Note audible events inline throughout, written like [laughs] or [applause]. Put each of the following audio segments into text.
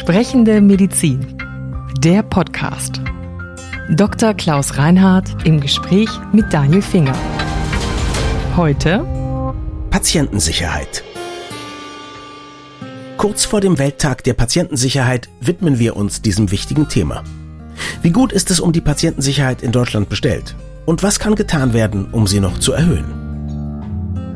Sprechende Medizin. Der Podcast. Dr. Klaus Reinhardt im Gespräch mit Daniel Finger. Heute Patientensicherheit. Kurz vor dem Welttag der Patientensicherheit widmen wir uns diesem wichtigen Thema. Wie gut ist es um die Patientensicherheit in Deutschland bestellt? Und was kann getan werden, um sie noch zu erhöhen?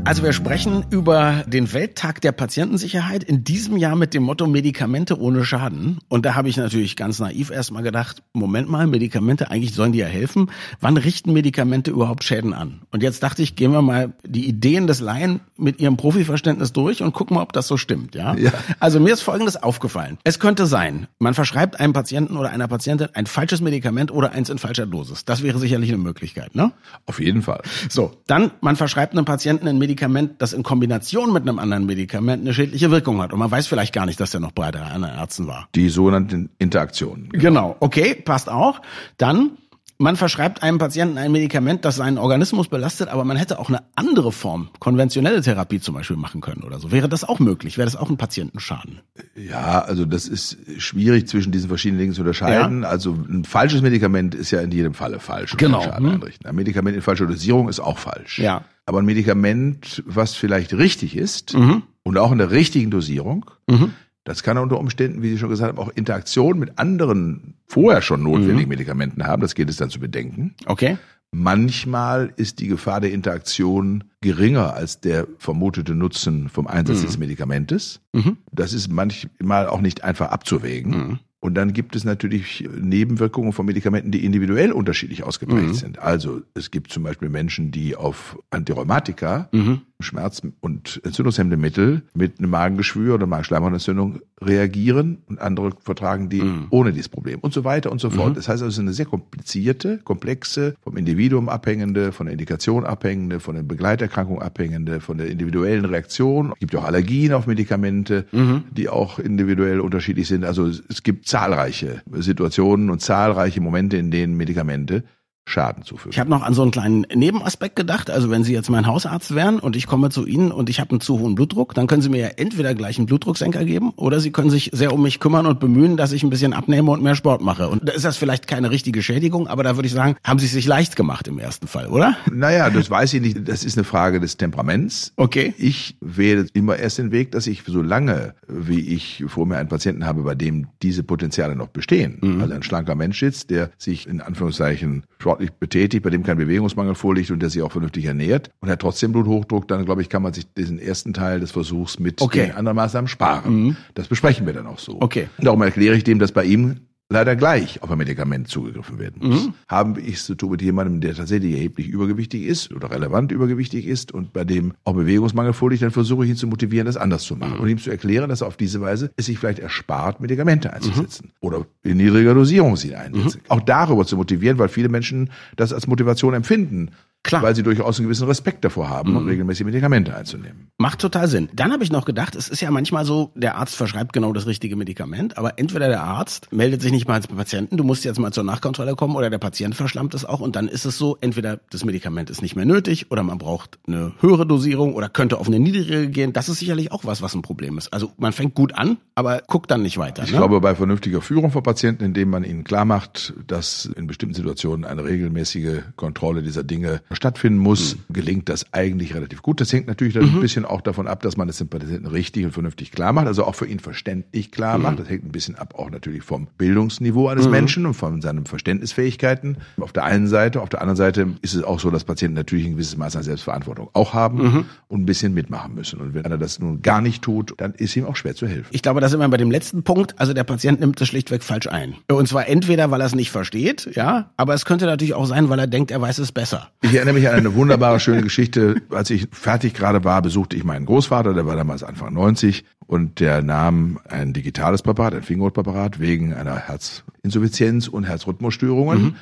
Also wir sprechen über den Welttag der Patientensicherheit in diesem Jahr mit dem Motto Medikamente ohne Schaden. Und da habe ich natürlich ganz naiv erstmal gedacht, Moment mal, Medikamente, eigentlich sollen die ja helfen. Wann richten Medikamente überhaupt Schäden an? Und jetzt dachte ich, gehen wir mal die Ideen des Laien mit ihrem Profiverständnis durch und gucken mal, ob das so stimmt. Ja? ja. Also mir ist Folgendes aufgefallen. Es könnte sein, man verschreibt einem Patienten oder einer Patientin ein falsches Medikament oder eins in falscher Dosis. Das wäre sicherlich eine Möglichkeit, ne? Auf jeden Fall. So, dann man verschreibt einem Patienten ein Medikament Medikament, das in Kombination mit einem anderen Medikament eine schädliche Wirkung hat. Und man weiß vielleicht gar nicht, dass der noch bei der anderen Ärzten war. Die sogenannten Interaktionen. Genau. genau. Okay, passt auch. Dann man verschreibt einem Patienten ein Medikament, das seinen Organismus belastet, aber man hätte auch eine andere Form, konventionelle Therapie zum Beispiel machen können oder so. Wäre das auch möglich? Wäre das auch ein Patientenschaden? Ja, also das ist schwierig zwischen diesen verschiedenen Dingen zu unterscheiden. Ja. Also ein falsches Medikament ist ja in jedem Falle falsch. Genau. Schaden hm. Ein Medikament in falscher Dosierung ist auch falsch. Ja. Aber ein Medikament, was vielleicht richtig ist mhm. und auch in der richtigen Dosierung, mhm. das kann unter Umständen, wie Sie schon gesagt haben, auch Interaktion mit anderen vorher schon notwendigen mhm. Medikamenten haben. Das gilt es dann zu bedenken. Okay. Manchmal ist die Gefahr der Interaktion geringer als der vermutete Nutzen vom Einsatz mhm. des Medikamentes. Mhm. Das ist manchmal auch nicht einfach abzuwägen. Und dann gibt es natürlich Nebenwirkungen von Medikamenten, die individuell unterschiedlich ausgeprägt mhm. sind. Also es gibt zum Beispiel Menschen, die auf Antirheumatika, mhm. Schmerz- und entzündungshemmende Mittel mit einem Magengeschwür oder Magenschleimhautentzündung reagieren und andere vertragen die mhm. ohne dieses Problem und so weiter und so fort. Mhm. Das heißt also, es ist eine sehr komplizierte, komplexe, vom Individuum abhängende, von der Indikation abhängende, von der Begleiterkrankung abhängende, von der individuellen Reaktion. Es gibt ja auch Allergien auf Medikamente, mhm. die auch individuell unterschiedlich sind. Also es gibt zahlreiche Situationen und zahlreiche Momente, in denen Medikamente Schaden zufügen. Ich habe noch an so einen kleinen Nebenaspekt gedacht. Also wenn Sie jetzt mein Hausarzt wären und ich komme zu Ihnen und ich habe einen zu hohen Blutdruck, dann können Sie mir ja entweder gleich einen Blutdrucksenker geben oder Sie können sich sehr um mich kümmern und bemühen, dass ich ein bisschen abnehme und mehr Sport mache. Und da ist das vielleicht keine richtige Schädigung, aber da würde ich sagen, haben Sie es sich leicht gemacht im ersten Fall, oder? Naja, das weiß ich nicht. Das ist eine Frage des Temperaments. Okay. Ich wähle immer erst den Weg, dass ich so lange, wie ich vor mir einen Patienten habe, bei dem diese Potenziale noch bestehen, mhm. also ein schlanker Mensch sitzt, der sich in Anführungszeichen sportlich betätigt, bei dem kein Bewegungsmangel vorliegt und der sich auch vernünftig ernährt und hat trotzdem Bluthochdruck, dann glaube ich, kann man sich diesen ersten Teil des Versuchs mit okay. anderen Maßnahmen sparen. Mhm. Das besprechen wir dann auch so. Okay. Und darum erkläre ich dem, dass bei ihm leider gleich auf ein Medikament zugegriffen werden muss. Mhm. Haben ich es zu tun mit jemandem, der tatsächlich erheblich übergewichtig ist oder relevant übergewichtig ist und bei dem auch Bewegungsmangel vorliegt, dann versuche ich ihn zu motivieren, das anders zu machen mhm. und ihm zu erklären, dass er auf diese Weise es sich vielleicht erspart, Medikamente einzusetzen mhm. oder in niedriger Dosierung sie einsetzen. Mhm. Auch darüber zu motivieren, weil viele Menschen das als Motivation empfinden, Klar. Weil sie durchaus einen gewissen Respekt davor haben, mhm. regelmäßig Medikamente einzunehmen. Macht total Sinn. Dann habe ich noch gedacht, es ist ja manchmal so, der Arzt verschreibt genau das richtige Medikament, aber entweder der Arzt meldet sich nicht mal als Patienten, du musst jetzt mal zur Nachkontrolle kommen, oder der Patient verschlammt es auch und dann ist es so, entweder das Medikament ist nicht mehr nötig oder man braucht eine höhere Dosierung oder könnte auf eine niedrigere gehen. Das ist sicherlich auch was, was ein Problem ist. Also man fängt gut an, aber guckt dann nicht weiter. Ich ne? glaube, bei vernünftiger Führung von Patienten, indem man ihnen klar macht, dass in bestimmten Situationen eine regelmäßige Kontrolle dieser Dinge stattfinden muss, gelingt das eigentlich relativ gut. Das hängt natürlich dann mhm. ein bisschen auch davon ab, dass man es dem Patienten richtig und vernünftig klar macht, also auch für ihn verständlich klar mhm. macht. Das hängt ein bisschen ab auch natürlich vom Bildungsniveau eines mhm. Menschen und von seinen Verständnisfähigkeiten. Auf der einen Seite, auf der anderen Seite ist es auch so, dass Patienten natürlich ein gewisses Maß an Selbstverantwortung auch haben mhm. und ein bisschen mitmachen müssen. Und wenn einer das nun gar nicht tut, dann ist ihm auch schwer zu helfen. Ich glaube, da sind wir bei dem letzten Punkt. Also der Patient nimmt das schlichtweg falsch ein. Und zwar entweder, weil er es nicht versteht, ja, aber es könnte natürlich auch sein, weil er denkt, er weiß es besser. Ich erinnere mich an eine wunderbare schöne Geschichte. Als ich fertig gerade war, besuchte ich meinen Großvater, der war damals Anfang 90 und der nahm ein digitales Präparat, ein Fingerhutpräparat wegen einer Herzinsuffizienz und Herzrhythmusstörungen. Mhm.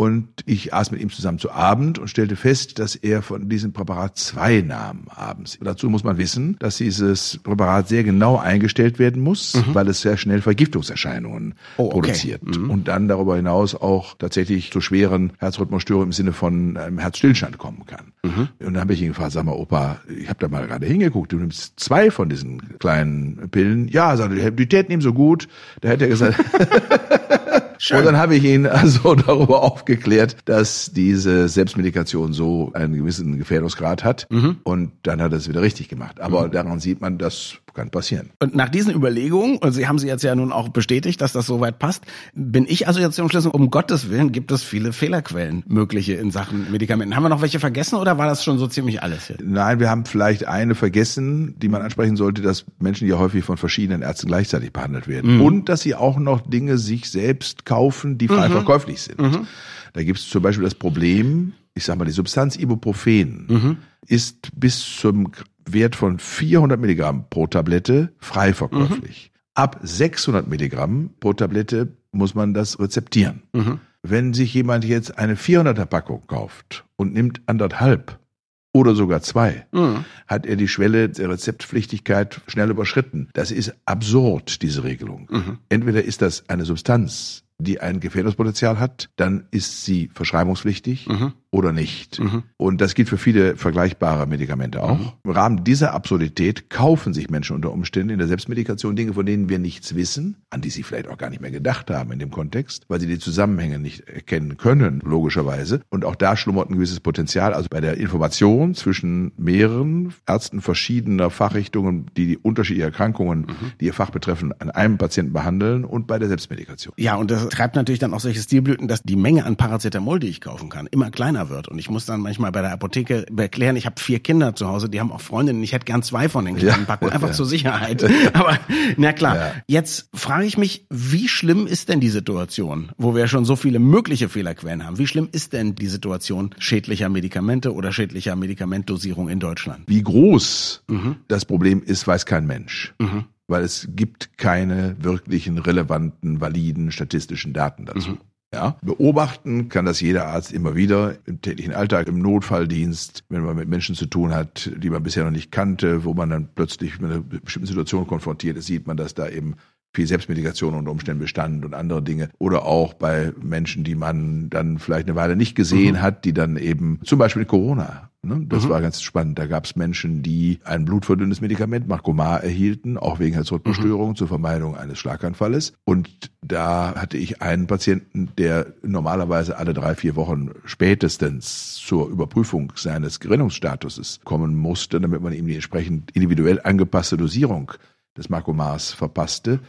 Und ich aß mit ihm zusammen zu Abend und stellte fest, dass er von diesem Präparat zwei nahm abends. Dazu muss man wissen, dass dieses Präparat sehr genau eingestellt werden muss, mhm. weil es sehr schnell Vergiftungserscheinungen oh, okay. produziert. Mhm. Und dann darüber hinaus auch tatsächlich zu schweren Herzrhythmusstörungen im Sinne von einem Herzstillstand kommen kann. Mhm. Und dann habe ich ihn gefragt, sag mal, Opa, ich habe da mal gerade hingeguckt, du nimmst zwei von diesen kleinen Pillen. Ja, sagte, die täten ihm so gut. Da hätte er gesagt, [laughs] Schön. Und dann habe ich ihn [laughs] also darüber aufgeklärt, dass diese Selbstmedikation so einen gewissen Gefährdungsgrad hat. Mhm. Und dann hat er es wieder richtig gemacht. Aber mhm. daran sieht man, dass kann passieren. Und nach diesen Überlegungen, und Sie haben sie jetzt ja nun auch bestätigt, dass das soweit passt, bin ich also jetzt zum Schluss, um Gottes Willen gibt es viele Fehlerquellen mögliche in Sachen Medikamenten. Haben wir noch welche vergessen oder war das schon so ziemlich alles? Hier? Nein, wir haben vielleicht eine vergessen, die man ansprechen sollte, dass Menschen ja häufig von verschiedenen Ärzten gleichzeitig behandelt werden. Mhm. Und dass sie auch noch Dinge sich selbst kaufen, die frei mhm. verkäuflich sind. Mhm. Da gibt es zum Beispiel das Problem, ich sag mal, die Substanz Ibuprofen mhm. ist bis zum Wert von 400 Milligramm pro Tablette frei verkäuflich. Mhm. Ab 600 Milligramm pro Tablette muss man das rezeptieren. Mhm. Wenn sich jemand jetzt eine 400er Packung kauft und nimmt anderthalb oder sogar zwei, mhm. hat er die Schwelle der Rezeptpflichtigkeit schnell überschritten. Das ist absurd, diese Regelung. Mhm. Entweder ist das eine Substanz, die ein Gefährdungspotenzial hat, dann ist sie verschreibungspflichtig mhm. oder nicht. Mhm. Und das gilt für viele vergleichbare Medikamente auch. Mhm. Im Rahmen dieser Absurdität kaufen sich Menschen unter Umständen in der Selbstmedikation Dinge, von denen wir nichts wissen, an die sie vielleicht auch gar nicht mehr gedacht haben in dem Kontext, weil sie die Zusammenhänge nicht erkennen können, logischerweise. Und auch da schlummert ein gewisses Potenzial. Also bei der Information zwischen mehreren Ärzten verschiedener Fachrichtungen, die die unterschiedliche Erkrankungen, mhm. die ihr Fach betreffen, an einem Patienten behandeln und bei der Selbstmedikation. Ja, und das treibt natürlich dann auch solche Stilblüten, dass die Menge an Paracetamol, die ich kaufen kann, immer kleiner wird. Und ich muss dann manchmal bei der Apotheke erklären, ich habe vier Kinder zu Hause, die haben auch Freundinnen, ich hätte gern zwei von den kleinen ja, Packungen, [laughs] einfach ja. zur Sicherheit. [laughs] Aber na klar, ja. jetzt frage ich mich, wie schlimm ist denn die Situation, wo wir schon so viele mögliche Fehlerquellen haben? Wie schlimm ist denn die Situation schädlicher Medikamente oder schädlicher Medikamentdosierung in Deutschland? Wie groß mhm. das Problem ist, weiß kein Mensch. Mhm weil es gibt keine wirklichen relevanten, validen statistischen Daten dazu. Mhm. Ja, beobachten kann das jeder Arzt immer wieder im täglichen Alltag, im Notfalldienst, wenn man mit Menschen zu tun hat, die man bisher noch nicht kannte, wo man dann plötzlich mit einer bestimmten Situation konfrontiert ist, sieht man, dass da eben viel Selbstmedikation unter Umständen bestand und andere Dinge. Oder auch bei Menschen, die man dann vielleicht eine Weile nicht gesehen mhm. hat, die dann eben zum Beispiel Corona. Ne? Das mhm. war ganz spannend. Da gab es Menschen, die ein blutverdünnendes Medikament, Marcomar, erhielten, auch wegen Herzrhythmusstörungen mhm. zur Vermeidung eines Schlaganfalles. Und da hatte ich einen Patienten, der normalerweise alle drei, vier Wochen spätestens zur Überprüfung seines Gerinnungsstatuses kommen musste, damit man ihm die entsprechend individuell angepasste Dosierung des Marcomars verpasste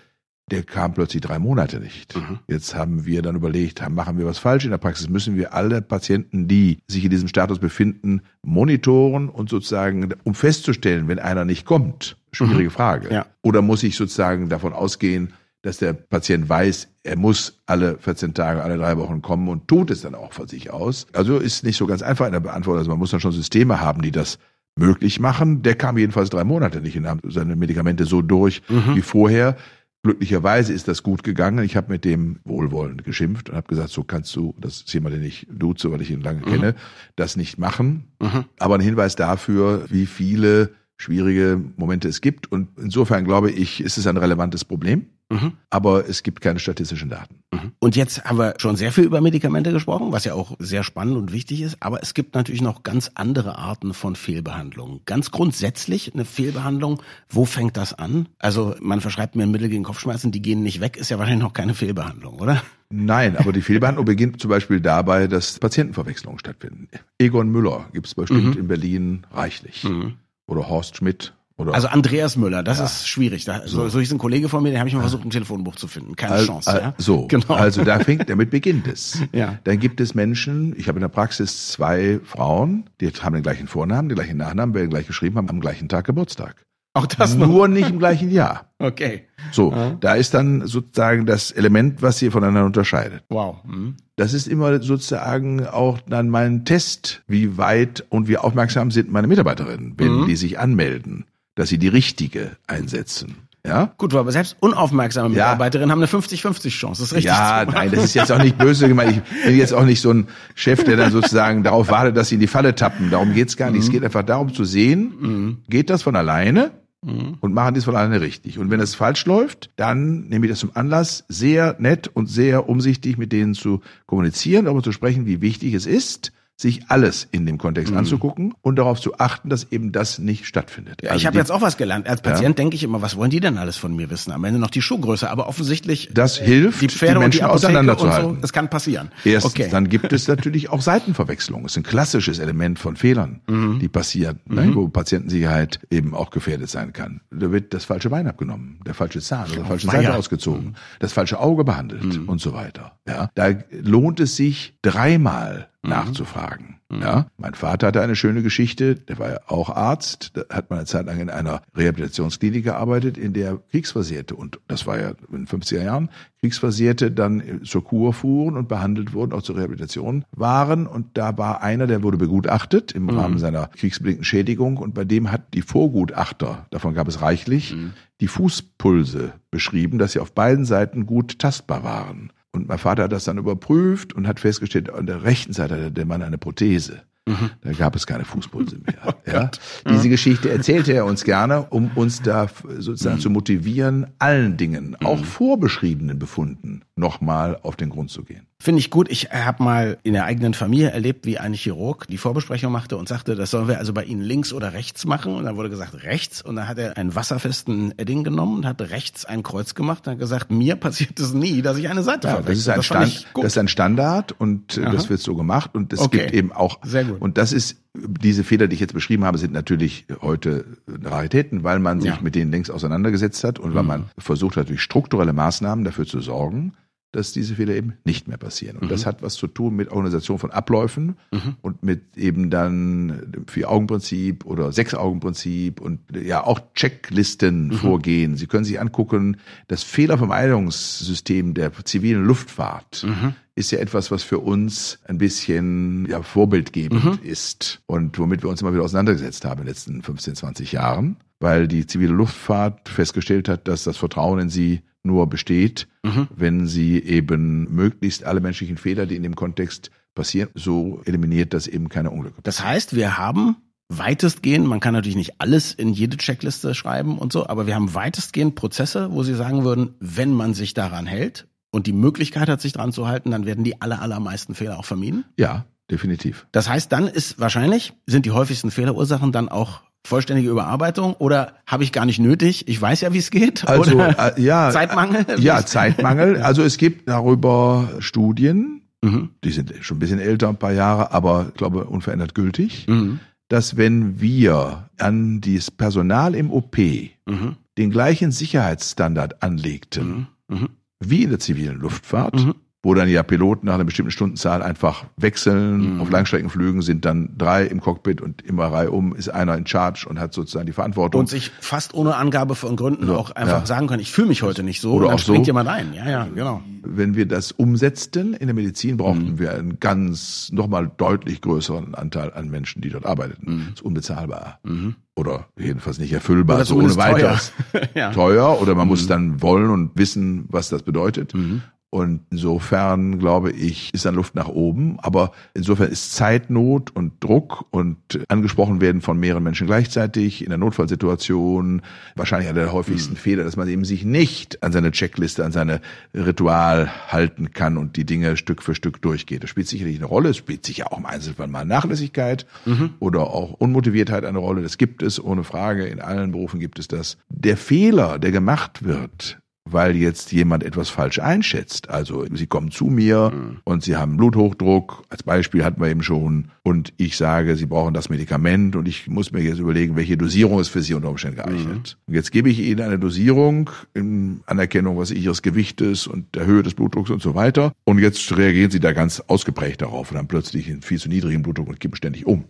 der kam plötzlich drei Monate nicht. Mhm. Jetzt haben wir dann überlegt, machen wir was falsch in der Praxis? Müssen wir alle Patienten, die sich in diesem Status befinden, monitoren und sozusagen, um festzustellen, wenn einer nicht kommt? Schwierige mhm. Frage. Ja. Oder muss ich sozusagen davon ausgehen, dass der Patient weiß, er muss alle 14 Tage, alle drei Wochen kommen und tut es dann auch von sich aus. Also ist nicht so ganz einfach in der Beantwortung. Also man muss dann schon Systeme haben, die das möglich machen. Der kam jedenfalls drei Monate nicht und nahm seine Medikamente so durch mhm. wie vorher. Glücklicherweise ist das gut gegangen. Ich habe mit dem wohlwollend geschimpft und habe gesagt, so kannst du, das ist jemand, den ich duze, weil ich ihn lange mhm. kenne, das nicht machen. Mhm. Aber ein Hinweis dafür, wie viele schwierige Momente es gibt. Und insofern glaube ich, ist es ein relevantes Problem. Mhm. Aber es gibt keine statistischen Daten. Mhm. Und jetzt haben wir schon sehr viel über Medikamente gesprochen, was ja auch sehr spannend und wichtig ist. Aber es gibt natürlich noch ganz andere Arten von Fehlbehandlungen. Ganz grundsätzlich eine Fehlbehandlung. Wo fängt das an? Also man verschreibt mir ein Mittel gegen Kopfschmerzen, die gehen nicht weg, ist ja wahrscheinlich noch keine Fehlbehandlung, oder? Nein, aber die Fehlbehandlung beginnt zum Beispiel dabei, dass Patientenverwechslungen stattfinden. Egon Müller gibt es bestimmt mhm. in Berlin reichlich. Oder Horst Schmidt oder? Also Andreas Müller, das ja. ist schwierig. Da, so. so ist ein Kollege von mir, den habe ich mal versucht, im Telefonbuch zu finden. Keine Al, Chance. Al, ja? So, [laughs] genau. also da fängt, damit beginnt es. [laughs] Ja. Dann gibt es Menschen, ich habe in der Praxis zwei Frauen, die haben den gleichen Vornamen, den gleichen Nachnamen, werden gleich geschrieben, haben am gleichen Tag Geburtstag. Auch das noch? Nur nicht im gleichen Jahr. Okay. So, ja. da ist dann sozusagen das Element, was sie voneinander unterscheidet. Wow. Mhm. Das ist immer sozusagen auch dann mein Test, wie weit und wie aufmerksam sind meine Mitarbeiterinnen, wenn mhm. die sich anmelden dass sie die richtige einsetzen. Ja? Gut, aber selbst unaufmerksame Ja. Mitarbeiterinnen haben eine 50-50 Chance. Das ist richtig. Ja, so. nein, das ist jetzt auch nicht böse gemeint. Ich bin jetzt auch nicht so ein Chef, der dann sozusagen darauf wartet, dass sie in die Falle tappen. Darum geht's gar nicht. Es geht einfach darum zu sehen, geht das von alleine und machen es von alleine richtig. Und wenn es falsch läuft, dann nehme ich das zum Anlass, sehr nett und sehr umsichtig mit denen zu kommunizieren, darüber zu sprechen, wie wichtig es ist, sich alles in dem Kontext anzugucken und darauf zu achten, dass eben das nicht stattfindet. Ja, Also ich habe jetzt auch was gelernt. Als Patient denke ich immer, was wollen die denn alles von mir wissen? Am Ende noch die Schuhgröße, aber offensichtlich Das hilft, die Pferde die und die Menschen auseinanderzuhalten. Und so, das kann passieren. Erstens, okay. dann gibt es natürlich auch Seitenverwechslung. Das ist ein klassisches Element von Fehlern, Mhm. die passieren, ne, wo Patientensicherheit eben auch gefährdet sein kann. Da wird das falsche Bein abgenommen, der falsche Zahn oder der falsche. Seite ausgezogen, das falsche Auge behandelt und so weiter. Ja, da lohnt es sich dreimal nachzufragen. Ja, mein Vater hatte eine schöne Geschichte. Der war ja auch Arzt. Da hat man eine Zeit lang in einer Rehabilitationsklinik gearbeitet, in der Kriegsversehrte und das war ja in den 50er Jahren Kriegsversehrte dann zur Kur fuhren und behandelt wurden, auch zur Rehabilitation waren. Und da war einer, der wurde begutachtet im Rahmen seiner kriegsbedingten Schädigung. Und bei dem hat die Vorgutachter, davon gab es reichlich, die Fußpulse beschrieben, dass sie auf beiden Seiten gut tastbar waren. Und mein Vater hat das dann überprüft und hat festgestellt, an der rechten Seite hatte der Mann eine Prothese. Da gab es keine Fußpulse mehr. [laughs] ja. Diese Geschichte erzählte er uns gerne, um uns da sozusagen zu motivieren, allen Dingen, auch vorbeschriebenen Befunden, nochmal auf den Grund zu gehen. Finde ich gut. Ich habe mal in der eigenen Familie erlebt, wie ein Chirurg die Vorbesprechung machte und sagte, das sollen wir also bei Ihnen links oder rechts machen. Und dann wurde gesagt rechts. Und dann hat er einen wasserfesten Edding genommen und hat rechts ein Kreuz gemacht und hat gesagt, mir passiert es nie, dass ich eine Seite Ja, das ist ein fand Stand, das ist ein Standard und äh, Aha. das wird so gemacht und es Okay. gibt eben auch Sehr gut. und das ist diese Fehler, die ich jetzt beschrieben habe, sind natürlich heute Raritäten, weil man sich Ja. Mhm. mit denen längst auseinandergesetzt hat und weil man versucht hat, durch strukturelle Maßnahmen dafür zu sorgen, dass diese Fehler eben nicht mehr passieren. Und Mhm. das hat was zu tun mit Organisation von Abläufen und mit eben dann dem Vier-Augen-Prinzip oder Sechs-Augen-Prinzip und ja auch Checklisten Mhm. vorgehen. Sie können sich angucken, das Fehlervermeidungssystem der zivilen Luftfahrt Mhm. ist ja etwas, was für uns ein bisschen ja, vorbildgebend Mhm. ist und womit wir uns immer wieder auseinandergesetzt haben in den letzten 15, 20 Jahren, weil die zivile Luftfahrt festgestellt hat, dass das Vertrauen in sie nur besteht, Mhm. wenn sie eben möglichst alle menschlichen Fehler, die in dem Kontext passieren, so eliminiert, dass eben keine Unglücke Das heißt, wir haben weitestgehend, man kann natürlich nicht alles in jede Checkliste schreiben und so, aber wir haben weitestgehend Prozesse, wo Sie sagen würden, wenn man sich daran hält und die Möglichkeit hat, sich daran zu halten, dann werden die aller, allermeisten Fehler auch vermieden. Ja, definitiv. Das heißt, dann ist wahrscheinlich, sind die häufigsten Fehlerursachen dann auch vollständige Überarbeitung oder habe ich gar nicht nötig? Ich weiß ja, wie es geht. Also äh, ja, [laughs] Zeitmangel? Ja, Zeitmangel. [laughs] Also es gibt darüber Studien, Mhm. die sind schon ein bisschen älter, ein paar Jahre, aber ich glaube unverändert gültig, Mhm. dass wenn wir an das Personal im OP Mhm. den gleichen Sicherheitsstandard anlegten Mhm. wie in der zivilen Luftfahrt, Mhm. Wo dann ja Piloten nach einer bestimmten Stundenzahl einfach wechseln. Mhm. Auf Langstreckenflügen sind dann drei im Cockpit und immer reihum ist einer in Charge und hat sozusagen die Verantwortung. Und sich fast ohne Angabe von Gründen So, auch einfach ja. sagen können, ich fühle mich heute nicht so. Oder und dann auch so. springt jemand ein. Ja, ja, genau. wenn wir das umsetzten in der Medizin, brauchten Mhm. wir einen ganz nochmal deutlich größeren Anteil an Menschen, die dort arbeiteten. Mhm. Das ist unbezahlbar. Oder jedenfalls nicht erfüllbar, Oder so ohne zumindest teuer. weiteres. [laughs] Ja. Teuer oder man muss dann wollen und wissen, was das bedeutet. Mhm. Und insofern, glaube ich, ist dann Luft nach oben. Aber insofern ist Zeitnot und Druck und angesprochen werden von mehreren Menschen gleichzeitig in der Notfallsituation wahrscheinlich einer der häufigsten Fehler, dass man eben sich nicht an seine Checkliste, an seine Ritual halten kann und die Dinge Stück für Stück durchgeht. Das spielt sicherlich eine Rolle. Es spielt sicher auch im Einzelfall mal Nachlässigkeit oder auch Unmotiviertheit eine Rolle. Das gibt es ohne Frage. In allen Berufen gibt es das. Der Fehler, der gemacht wird, weil jetzt jemand etwas falsch einschätzt. Also Sie kommen zu mir und Sie haben Bluthochdruck, als Beispiel hatten wir eben schon, und ich sage, Sie brauchen das Medikament und ich muss mir jetzt überlegen, welche Dosierung ist für Sie unter Umständen geeignet. Und jetzt gebe ich Ihnen eine Dosierung in Anerkennung, was Ihres Gewichtes und der Höhe des Blutdrucks und so weiter. Und jetzt reagieren Sie da ganz ausgeprägt darauf und haben plötzlich einen viel zu niedrigen Blutdruck und kippen ständig um.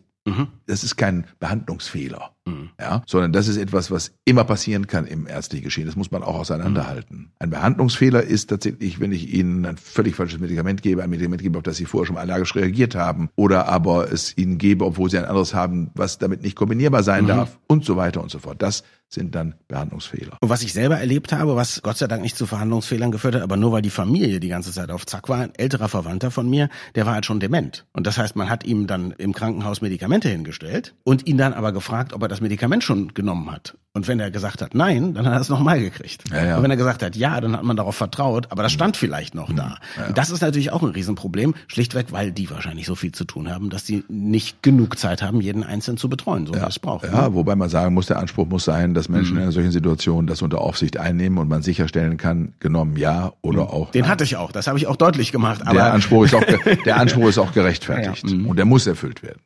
Das ist kein Behandlungsfehler. Mhm. Ja, sondern das ist etwas, was immer passieren kann im ärztlichen Geschehen. Das muss man auch auseinanderhalten. Mhm. Ein Behandlungsfehler ist tatsächlich, wenn ich Ihnen ein völlig falsches Medikament gebe, ein Medikament gebe, auf das Sie vorher schon allergisch reagiert haben, oder aber es Ihnen gebe, obwohl Sie ein anderes haben, was damit nicht kombinierbar sein mhm. darf und so weiter und so fort. Das sind dann Behandlungsfehler. Und was ich selber erlebt habe, was Gott sei Dank nicht zu Verhandlungsfehlern geführt hat, aber nur weil die Familie die ganze Zeit auf Zack war, ein älterer Verwandter von mir, der war halt schon dement. Und das heißt, man hat ihm dann im Krankenhaus Medikamente hingestellt und ihn dann aber gefragt, ob er das Medikament schon genommen hat. Und wenn er gesagt hat nein, dann hat er es nochmal gekriegt. Ja, ja. Und wenn er gesagt hat ja, dann hat man darauf vertraut, aber das stand vielleicht noch da. Ja. Das ist natürlich auch ein Riesenproblem, schlichtweg, weil die wahrscheinlich so viel zu tun haben, dass sie nicht genug Zeit haben, jeden Einzelnen zu betreuen, so wie es braucht. Ja, ne? wobei man sagen muss, der Anspruch muss sein, dass Menschen mhm. in einer solchen Situation das unter Aufsicht einnehmen und man sicherstellen kann, genommen ja oder mhm. auch. Den nein. hatte ich auch, das habe ich auch deutlich gemacht. Aber der Anspruch ist auch, [laughs] der Anspruch ist auch gerechtfertigt mhm. und der muss erfüllt werden.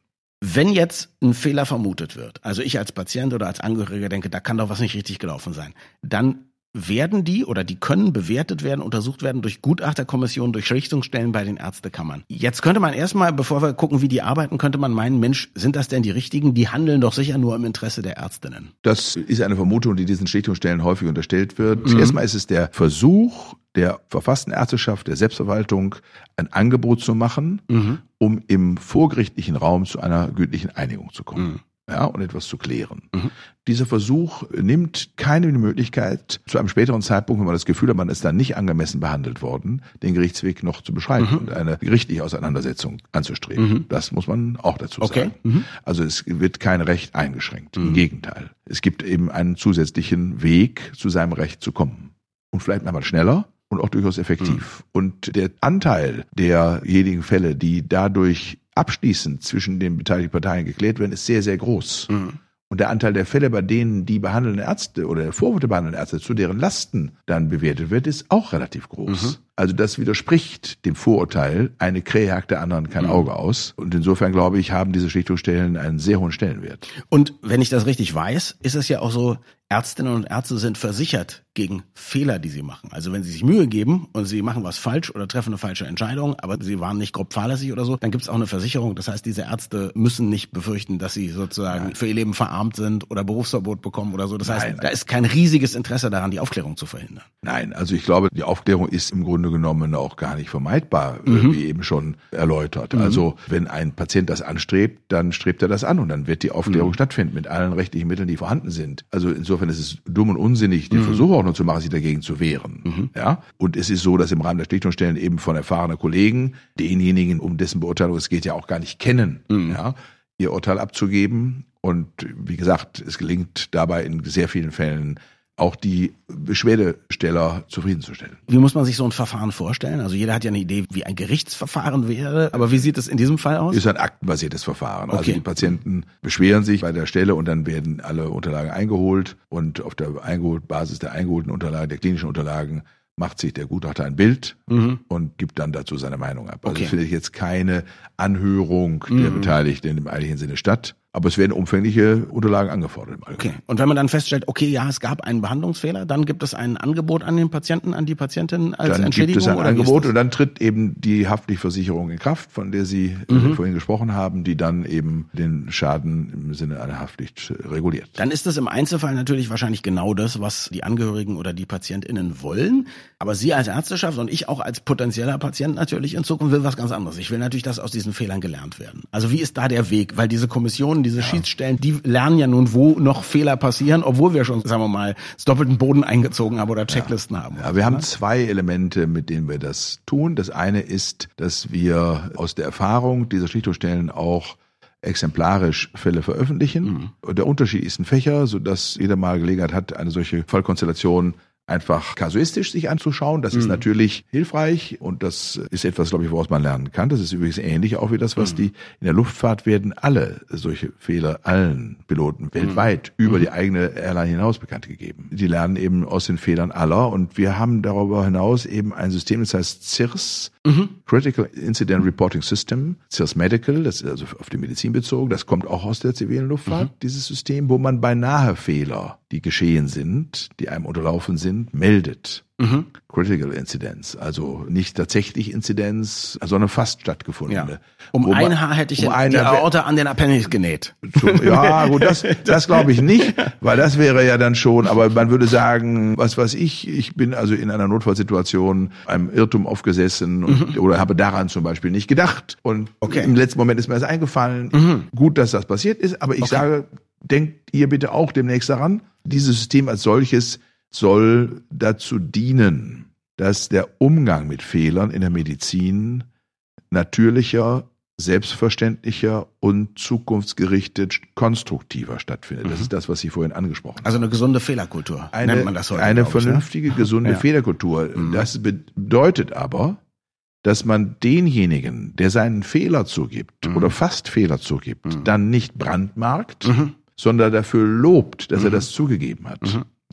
Wenn jetzt ein Fehler vermutet wird, also ich als Patient oder als Angehöriger denke, da kann doch was nicht richtig gelaufen sein, dann werden die oder die können bewertet werden, untersucht werden durch Gutachterkommissionen, durch Richtungsstellen bei den Ärztekammern. Jetzt könnte man erstmal, bevor wir gucken, wie die arbeiten, könnte man meinen, Mensch, sind das denn die richtigen? Die handeln doch sicher nur im Interesse der Ärztinnen. Das ist eine Vermutung, die diesen Schlichtungsstellen häufig unterstellt wird. Mhm. Erstmal ist es der Versuch der verfassten Ärzteschaft, der Selbstverwaltung, ein Angebot zu machen, mhm. um im vorgerichtlichen Raum zu einer gütlichen Einigung zu kommen. Mhm ja, und etwas zu klären. Mhm. Dieser Versuch nimmt keine Möglichkeit, zu einem späteren Zeitpunkt, wenn man das Gefühl hat, man ist dann nicht angemessen behandelt worden, den Gerichtsweg noch zu beschreiten mhm. und eine gerichtliche Auseinandersetzung anzustreben. Mhm. Das muss man auch dazu okay. sagen. Mhm. Also es wird kein Recht eingeschränkt. Im mhm. Gegenteil. Es gibt eben einen zusätzlichen Weg, zu seinem Recht zu kommen. Und vielleicht einmal schneller, und auch durchaus effektiv. Mhm. Und der Anteil derjenigen Fälle, die dadurch abschließend zwischen den beteiligten Parteien geklärt werden, ist sehr, sehr groß. Mhm. Und der Anteil der Fälle, bei denen die behandelnden Ärzte oder der Vorwurf der behandelnden Ärzte zu deren Lasten dann bewertet wird, ist auch relativ groß. Mhm. Also das widerspricht dem Vorurteil, eine Krähe hakt der anderen kein mhm. Auge aus. Und insofern glaube ich, haben diese Schlichtungsstellen einen sehr hohen Stellenwert. Und wenn ich das richtig weiß, ist es ja auch so, Ärztinnen und Ärzte sind versichert gegen Fehler, die sie machen. Also wenn sie sich Mühe geben und sie machen was falsch oder treffen eine falsche Entscheidung, aber sie waren nicht grob fahrlässig oder so, dann gibt es auch eine Versicherung. Das heißt, diese Ärzte müssen nicht befürchten, dass sie sozusagen Nein. für ihr Leben verarmt sind oder Berufsverbot bekommen oder so. Das heißt, Nein. da ist kein riesiges Interesse daran, die Aufklärung zu verhindern. Nein, also ich glaube, die Aufklärung ist im Grunde genommen auch gar nicht vermeidbar, mhm. wie eben schon erläutert. Mhm. Also wenn ein Patient das anstrebt, dann strebt er das an und dann wird die Aufklärung mhm. stattfinden mit allen rechtlichen Mitteln, die vorhanden sind. Also insofern Insofern ist es dumm und unsinnig, den mhm. Versuch auch nur zu machen, sich dagegen zu wehren. Mhm. Ja? Und es ist so, dass im Rahmen der Schlichtungsstellen eben von erfahrenen Kollegen denjenigen, um dessen Beurteilung es geht, ja auch gar nicht kennen, mhm. ja, ihr Urteil abzugeben. Und wie gesagt, es gelingt dabei in sehr vielen Fällen auch die Beschwerdesteller zufriedenzustellen. Wie muss man sich so ein Verfahren vorstellen? Also jeder hat ja eine Idee, wie ein Gerichtsverfahren wäre, aber wie sieht es in diesem Fall aus? Ist ein aktenbasiertes Verfahren. Also okay. Also die Patienten beschweren sich bei der Stelle und dann werden alle Unterlagen eingeholt und auf der Basis der eingeholten Unterlagen, der klinischen Unterlagen macht sich der Gutachter ein Bild mhm. und gibt dann dazu seine Meinung ab. Also okay. es findet jetzt keine Anhörung mhm. der Beteiligten im eigentlichen Sinne statt, aber es werden umfängliche Unterlagen angefordert. Okay. Und wenn man dann feststellt, okay, ja, es gab einen Behandlungsfehler, dann gibt es ein Angebot an den Patienten, an die Patientin als dann Entschädigung? Dann gibt es ein Angebot und dann tritt eben die Haftpflichtversicherung in Kraft, von der Sie äh, mhm. vorhin gesprochen haben, die dann eben den Schaden im Sinne einer Haftpflicht reguliert. Dann ist das im Einzelfall natürlich wahrscheinlich genau das, was die Angehörigen oder die PatientInnen wollen. Aber Sie als Ärzteschaft und ich auch als potenzieller Patient natürlich in Zukunft will was ganz anderes. Ich will natürlich, dass aus diesen Fehlern gelernt werden. Also wie ist da der Weg? Weil diese Kommissionen diese ja. Schiedsstellen, die lernen ja nun, wo noch Fehler passieren, obwohl wir schon, sagen wir mal, das doppelten Boden eingezogen haben oder Checklisten ja. haben. Ja, wir haben zwei Elemente, mit denen wir das tun. Das eine ist, dass wir aus der Erfahrung dieser Schlichtungsstellen auch exemplarisch Fälle veröffentlichen. Mhm. Der Unterschied ist ein Fächer, sodass jeder mal Gelegenheit hat, eine solche Fallkonstellation einfach kasuistisch sich anzuschauen. Das mhm. ist natürlich hilfreich und das ist etwas, glaube ich, woraus man lernen kann. Das ist übrigens ähnlich auch wie das, was mhm. die in der Luftfahrt werden alle solche Fehler allen Piloten mhm. weltweit über mhm. die eigene Airline hinaus bekannt gegeben. Die lernen eben aus den Fehlern aller und wir haben darüber hinaus eben ein System, das heißt CIRS, mhm. Critical Incident Reporting System, CIRS Medical, das ist also auf die Medizin bezogen, das kommt auch aus der zivilen Luftfahrt, mhm. dieses System, wo man beinahe Fehler, die geschehen sind, die einem unterlaufen sind, meldet. Mhm. Critical Incidents, also nicht tatsächlich Inzidenz, sondern fast stattgefundene. Ja. Um Wo ein Haar hätte ich um die Aorta an den Appendix genäht. Ja, gut, das, [laughs] das glaube ich nicht, weil das wäre ja dann schon, aber man würde sagen, was weiß ich, ich bin also in einer Notfallsituation einem Irrtum aufgesessen und, mhm. oder habe daran zum Beispiel nicht gedacht und okay. im letzten Moment ist mir das eingefallen. Mhm. Gut, dass das passiert ist, aber ich okay. sage, denkt ihr bitte auch demnächst daran, dieses System als solches soll dazu dienen, dass der Umgang mit Fehlern in der Medizin natürlicher, selbstverständlicher und zukunftsgerichtet konstruktiver stattfindet. Das mhm. ist das, was Sie vorhin angesprochen haben. Also eine gesunde Fehlerkultur eine, nennt man das heute. Eine ne? vernünftige, ne? gesunde ja. Fehlerkultur. Mhm. Das bedeutet aber, dass man denjenigen, der seinen Fehler zugibt mhm. oder fast Fehler zugibt, mhm. dann nicht brandmarkt, mhm. sondern dafür lobt, dass er mhm. das zugegeben hat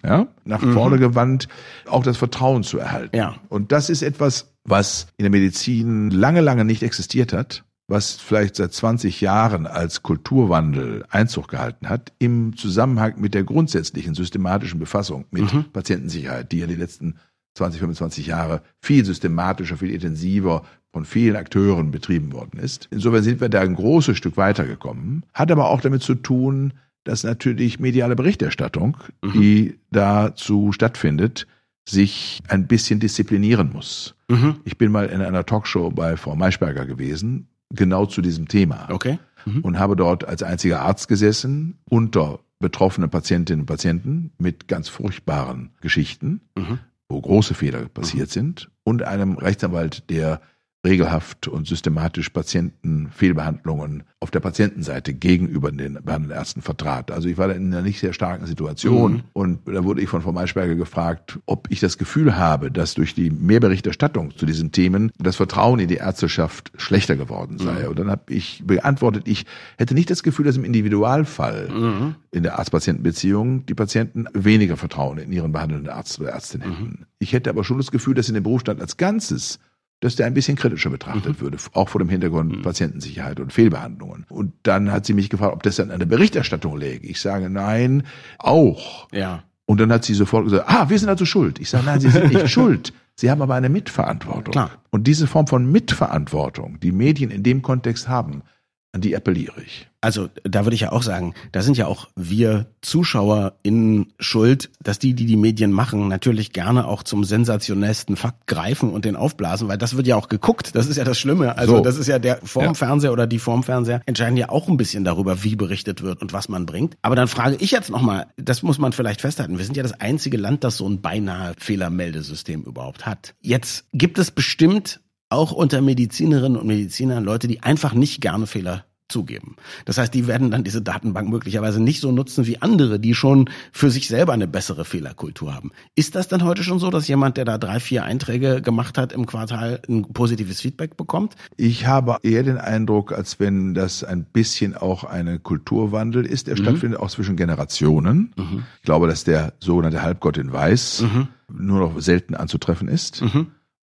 ja, nach mhm. vorne gewandt, auch das Vertrauen zu erhalten. Ja. Und das ist etwas, was in der Medizin lange, lange nicht existiert hat, was vielleicht seit 20 Jahren als Kulturwandel Einzug gehalten hat, im Zusammenhang mit der grundsätzlichen systematischen Befassung mit mhm. Patientensicherheit, die ja die letzten 20, 25 Jahre viel systematischer, viel intensiver von vielen Akteuren betrieben worden ist. Insofern sind wir da ein großes Stück weitergekommen, hat aber auch damit zu tun, dass natürlich mediale Berichterstattung, mhm. die dazu stattfindet, sich ein bisschen disziplinieren muss. Mhm. Ich bin mal in einer Talkshow bei Frau Maischberger gewesen, genau zu diesem Thema. Okay. Mhm. Und habe dort als einziger Arzt gesessen, unter betroffene Patientinnen und Patienten mit ganz furchtbaren Geschichten, mhm. wo große Fehler passiert mhm. sind, und einem Rechtsanwalt, der regelhaft und systematisch Patientenfehlbehandlungen auf der Patientenseite gegenüber den behandelnden Ärzten vertrat. Also ich war da in einer nicht sehr starken Situation mhm. und da wurde ich von Frau Maischberger gefragt, ob ich das Gefühl habe, dass durch die Mehrberichterstattung zu diesen Themen das Vertrauen in die Ärzteschaft schlechter geworden sei. Mhm. Und dann habe ich beantwortet, ich hätte nicht das Gefühl, dass im Individualfall mhm. in der Arzt-Patienten-Beziehung die Patienten weniger Vertrauen in ihren behandelnden Arzt oder Ärztin hätten. Mhm. Ich hätte aber schon das Gefühl, dass in dem Berufsstand als Ganzes dass der ein bisschen kritischer betrachtet mhm. würde, auch vor dem Hintergrund mhm. Patientensicherheit und Fehlbehandlungen. Und dann hat sie mich gefragt, ob das dann an der Berichterstattung läge. Ich sage nein, auch. Ja. Und dann hat sie sofort gesagt, ah, wir sind also schuld. Ich sage, nein, Sie sind nicht [laughs] schuld. Sie haben aber eine Mitverantwortung. Klar. Und diese Form von Mitverantwortung, die Medien in dem Kontext haben, an die appelliere ich. Also da würde ich ja auch sagen, da sind ja auch wir Zuschauer in Schuld, dass die, die die Medien machen, natürlich gerne auch zum sensationellsten Fakt greifen und den aufblasen, weil das wird ja auch geguckt. Das ist ja das Schlimme. Also so. das ist ja der vorm ja. Fernseher oder die vorm Fernseher entscheiden ja auch ein bisschen darüber, wie berichtet wird und was man bringt. Aber dann frage ich jetzt nochmal, das muss man vielleicht festhalten. Wir sind ja das einzige Land, das so ein beinahe Fehlermeldesystem überhaupt hat. Jetzt gibt es bestimmt auch unter Medizinerinnen und Medizinern Leute, die einfach nicht gerne Fehler zugeben. Das heißt, die werden dann diese Datenbank möglicherweise nicht so nutzen wie andere, die schon für sich selber eine bessere Fehlerkultur haben. Ist das dann heute schon so, dass jemand, der da drei, vier Einträge gemacht hat im Quartal, ein positives Feedback bekommt? Ich habe eher den Eindruck, als wenn das ein bisschen auch eine Kulturwandel ist, der mhm. stattfindet auch zwischen Generationen. Mhm. Ich glaube, dass der sogenannte Halbgott in Weiß mhm. nur noch selten anzutreffen ist.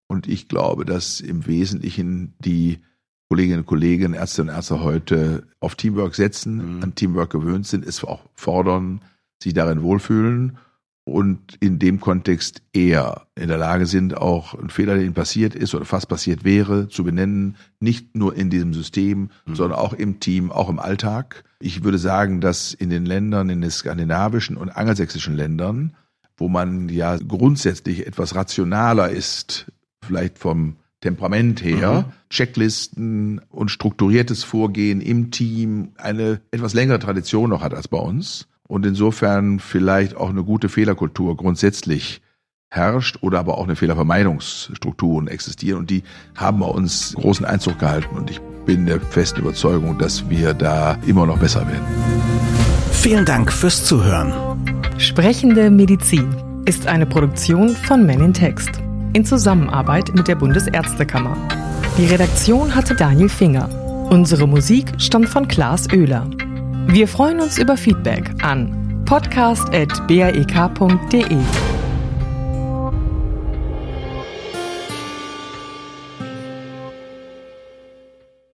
Und ich glaube, dass im Wesentlichen die Kolleginnen und Kollegen, Ärzte und Ärzte heute auf Teamwork setzen, mhm. an Teamwork gewöhnt sind, es auch fordern, sich darin wohlfühlen und in dem Kontext eher in der Lage sind, auch ein Fehler, der ihnen passiert ist oder fast passiert wäre, zu benennen, nicht nur in diesem System, mhm. sondern auch im Team, auch im Alltag. Ich würde sagen, dass in den Ländern, in den skandinavischen und angelsächsischen Ländern, wo man ja grundsätzlich etwas rationaler ist vielleicht vom Temperament her, mhm. Checklisten und strukturiertes Vorgehen im Team eine etwas längere Tradition noch hat als bei uns und insofern vielleicht auch eine gute Fehlerkultur grundsätzlich herrscht oder aber auch eine Fehlervermeidungsstrukturen existieren und die haben bei uns großen Einzug gehalten und ich bin der festen Überzeugung, dass wir da immer noch besser werden. Vielen Dank fürs Zuhören. Sprechende Medizin ist eine Produktion von Men in Text in Zusammenarbeit mit der Bundesärztekammer. Die Redaktion hatte Daniel Finger. Unsere Musik stammt von Klaas Oehler. Wir freuen uns über Feedback an podcast.brek.de.